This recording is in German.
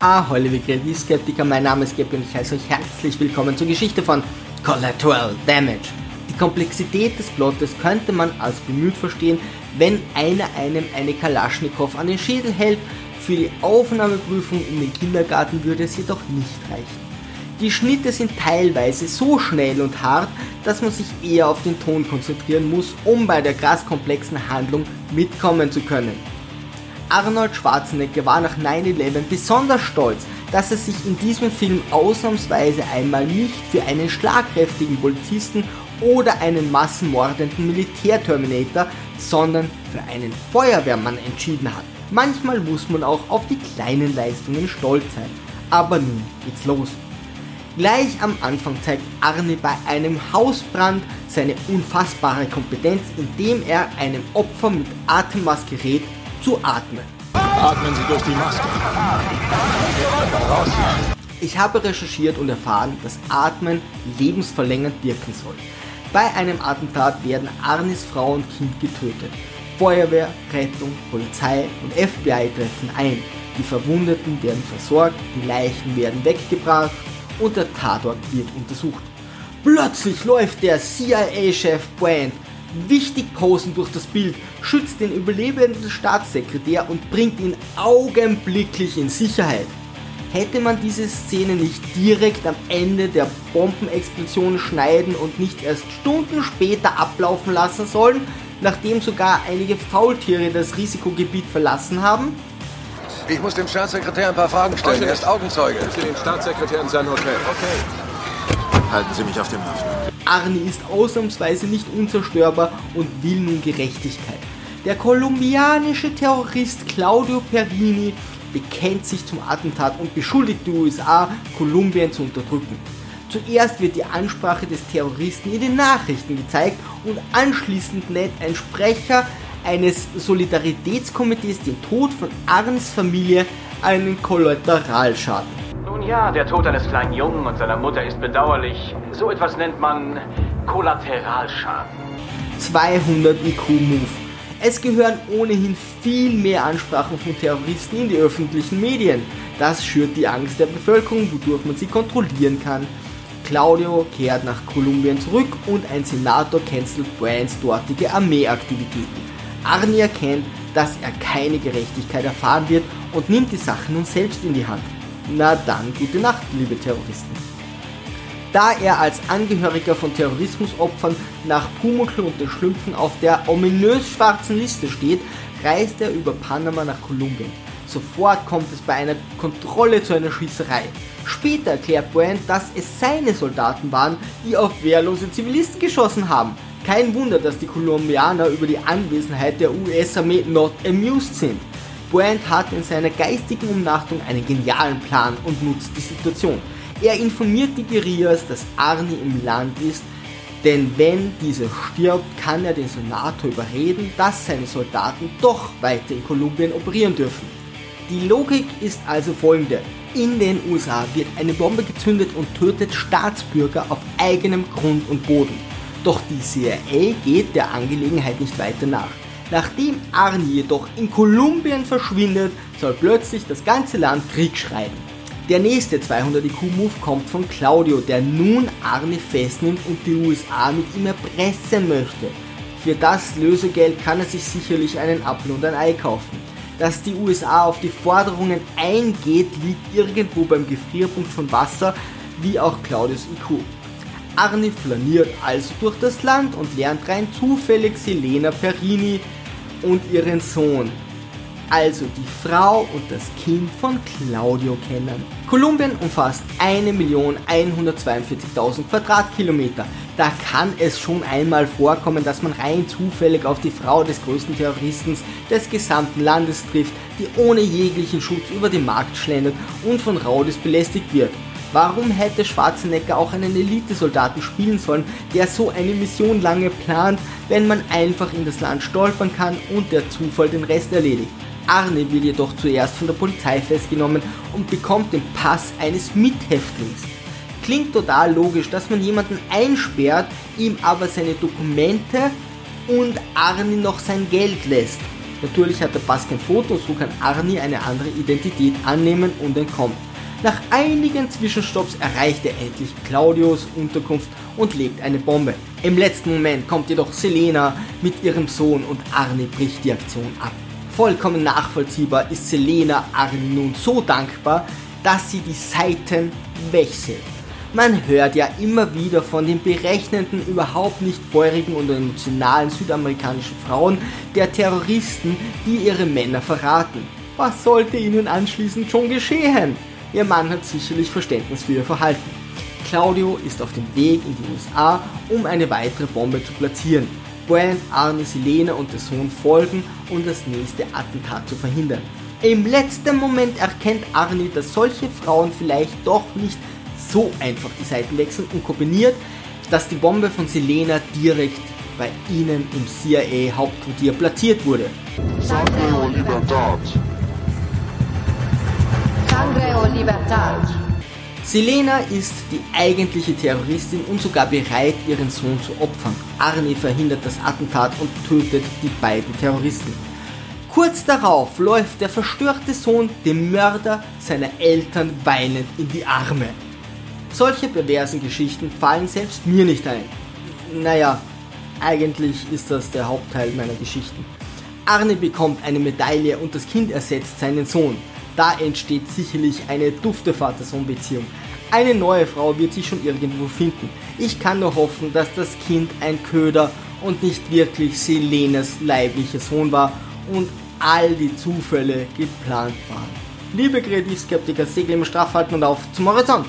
Ahoi, liebe Kreativskeptiker, mein Name ist Gepi und ich heiße euch herzlich willkommen zur Geschichte von Collateral Damage. Die Komplexität des Plottes könnte man als bemüht verstehen, wenn einer einem eine Kalaschnikow an den Schädel hält. Für die Aufnahmeprüfung in den Kindergarten würde es jedoch nicht reichen. Die Schnitte sind teilweise so schnell und hart, dass man sich eher auf den Ton konzentrieren muss, um bei der krass komplexen Handlung mitkommen zu können. Arnold Schwarzenegger war nach 9-11 besonders stolz, dass er sich in diesem Film ausnahmsweise einmal nicht für einen schlagkräftigen Polizisten oder einen massenmordenden Militärterminator, sondern für einen Feuerwehrmann entschieden hat. Manchmal muss man auch auf die kleinen Leistungen stolz sein. Aber nun geht's los. Gleich am Anfang zeigt Arne bei einem Hausbrand seine unfassbare Kompetenz, indem er einem Opfer mit Atemmaske rät, zu atmen. Atmen Sie durch die Maske. Ich habe recherchiert und erfahren, dass Atmen lebensverlängernd wirken soll. Bei einem Attentat werden Arnis Frau und Kind getötet. Feuerwehr, Rettung, Polizei und FBI treffen ein. Die Verwundeten werden versorgt, die Leichen werden weggebracht und der Tatort wird untersucht. Plötzlich läuft der CIA-Chef Brand wichtig posen durch das Bild, schützt den überlebenden Staatssekretär und bringt ihn augenblicklich in Sicherheit. Hätte man diese Szene nicht direkt am Ende der Bombenexplosion schneiden und nicht erst Stunden später ablaufen lassen sollen, nachdem sogar einige Faultiere das Risikogebiet verlassen haben? Ich muss dem Staatssekretär ein paar Fragen stellen. Er ist Augenzeuge. Ich den Staatssekretär in sein Hotel. Okay. Halten Sie mich auf dem Laufenden. Arnie ist ausnahmsweise nicht unzerstörbar und will nun Gerechtigkeit. Der kolumbianische Terrorist Claudio Perini bekennt sich zum Attentat und beschuldigt die USA, Kolumbien zu unterdrücken. Zuerst wird die Ansprache des Terroristen in den Nachrichten gezeigt und anschließend nennt ein Sprecher eines Solidaritätskomitees den Tod von Arns Familie einen Kollateralschaden. Ja, der Tod eines kleinen Jungen und seiner Mutter ist bedauerlich. So etwas nennt man Kollateralschaden. 200 IQ-Move. Es gehören ohnehin viel mehr Ansprachen von Terroristen in die öffentlichen Medien. Das schürt die Angst der Bevölkerung, wodurch man sie kontrollieren kann. Claudio kehrt nach Kolumbien zurück und ein Senator cancelt Brands dortige Armeeaktivitäten. Arnie erkennt, dass er keine Gerechtigkeit erfahren wird und nimmt die Sache nun selbst in die Hand. Na dann, gute Nacht, liebe Terroristen. Da er als Angehöriger von Terrorismusopfern nach Pumuckl und den Schlümpfen auf der ominös schwarzen Liste steht, reist er über Panama nach Kolumbien. Sofort kommt es bei einer Kontrolle zu einer Schießerei. Später erklärt Brand, dass es seine Soldaten waren, die auf wehrlose Zivilisten geschossen haben. Kein Wunder, dass die Kolumbianer über die Anwesenheit der US-Armee not amused sind. Brand hat in seiner geistigen Umnachtung einen genialen Plan und nutzt die Situation. Er informiert die Guerillas, dass Arnie im Land ist, denn wenn dieser stirbt, kann er den Senator überreden, dass seine Soldaten doch weiter in Kolumbien operieren dürfen. Die Logik ist also folgende. In den USA wird eine Bombe gezündet und tötet Staatsbürger auf eigenem Grund und Boden. Doch die CIA geht der Angelegenheit nicht weiter nach. Nachdem Arnie jedoch in Kolumbien verschwindet, soll plötzlich das ganze Land Krieg schreiben. Der nächste 200 IQ-Move kommt von Claudio, der nun Arnie festnimmt und die USA mit ihm erpressen möchte. Für das Lösegeld kann er sich sicherlich einen Apfel und ein Ei kaufen. Dass die USA auf die Forderungen eingeht, liegt irgendwo beim Gefrierpunkt von Wasser, wie auch Claudius IQ. Arnie flaniert also durch das Land und lernt rein zufällig Selena Perini und ihren Sohn, also die Frau und das Kind von Claudio kennen. Kolumbien umfasst 1.142.000 Quadratkilometer. Da kann es schon einmal vorkommen, dass man rein zufällig auf die Frau des größten Terroristen des gesamten Landes trifft, die ohne jeglichen Schutz über den Markt schlendert und von Raudis belästigt wird. Warum hätte Schwarzenegger auch einen Elitesoldaten spielen sollen, der so eine Mission lange plant, wenn man einfach in das Land stolpern kann und der Zufall den Rest erledigt? Arne wird jedoch zuerst von der Polizei festgenommen und bekommt den Pass eines Mithäftlings. Klingt total logisch, dass man jemanden einsperrt, ihm aber seine Dokumente und Arne noch sein Geld lässt. Natürlich hat der Pass kein Foto, so kann Arnie eine andere Identität annehmen und entkommt. Nach einigen Zwischenstopps erreicht er endlich Claudios Unterkunft und legt eine Bombe. Im letzten Moment kommt jedoch Selena mit ihrem Sohn und Arnie bricht die Aktion ab. Vollkommen nachvollziehbar ist Selena Arnie nun so dankbar, dass sie die Seiten wechselt. Man hört ja immer wieder von den berechnenden, überhaupt nicht feurigen und emotionalen südamerikanischen Frauen der Terroristen, die ihre Männer verraten. Was sollte ihnen anschließend schon geschehen? Ihr Mann hat sicherlich Verständnis für ihr Verhalten. Claudio ist auf dem Weg in die USA, um eine weitere Bombe zu platzieren. Brand, Arne, Selene und der Sohn folgen, um das nächste Attentat zu verhindern. Im letzten Moment erkennt Arnie, dass solche Frauen vielleicht doch nicht so einfach die Seiten wechseln und kombiniert, dass die Bombe von Selena direkt bei ihnen im CIA Hauptquartier platziert wurde. Sangre o libertad. Selena ist die eigentliche Terroristin und sogar bereit, ihren Sohn zu opfern. Arnie verhindert das Attentat und tötet die beiden Terroristen. Kurz darauf läuft der verstörte Sohn dem Mörder seiner Eltern weinend in die Arme. Solche perversen Geschichten fallen selbst mir nicht ein. Naja, eigentlich ist das der Hauptteil meiner Geschichten. Arne bekommt eine Medaille und das Kind ersetzt seinen Sohn. Da entsteht sicherlich eine dufte Vater-Sohn-Beziehung. Eine neue Frau wird sich schon irgendwo finden. Ich kann nur hoffen, dass das Kind ein Köder und nicht wirklich Selenas leiblicher Sohn war und all die Zufälle geplant waren. Liebe Kreativskeptiker, Segel im Straff halten und auf zum Horizont!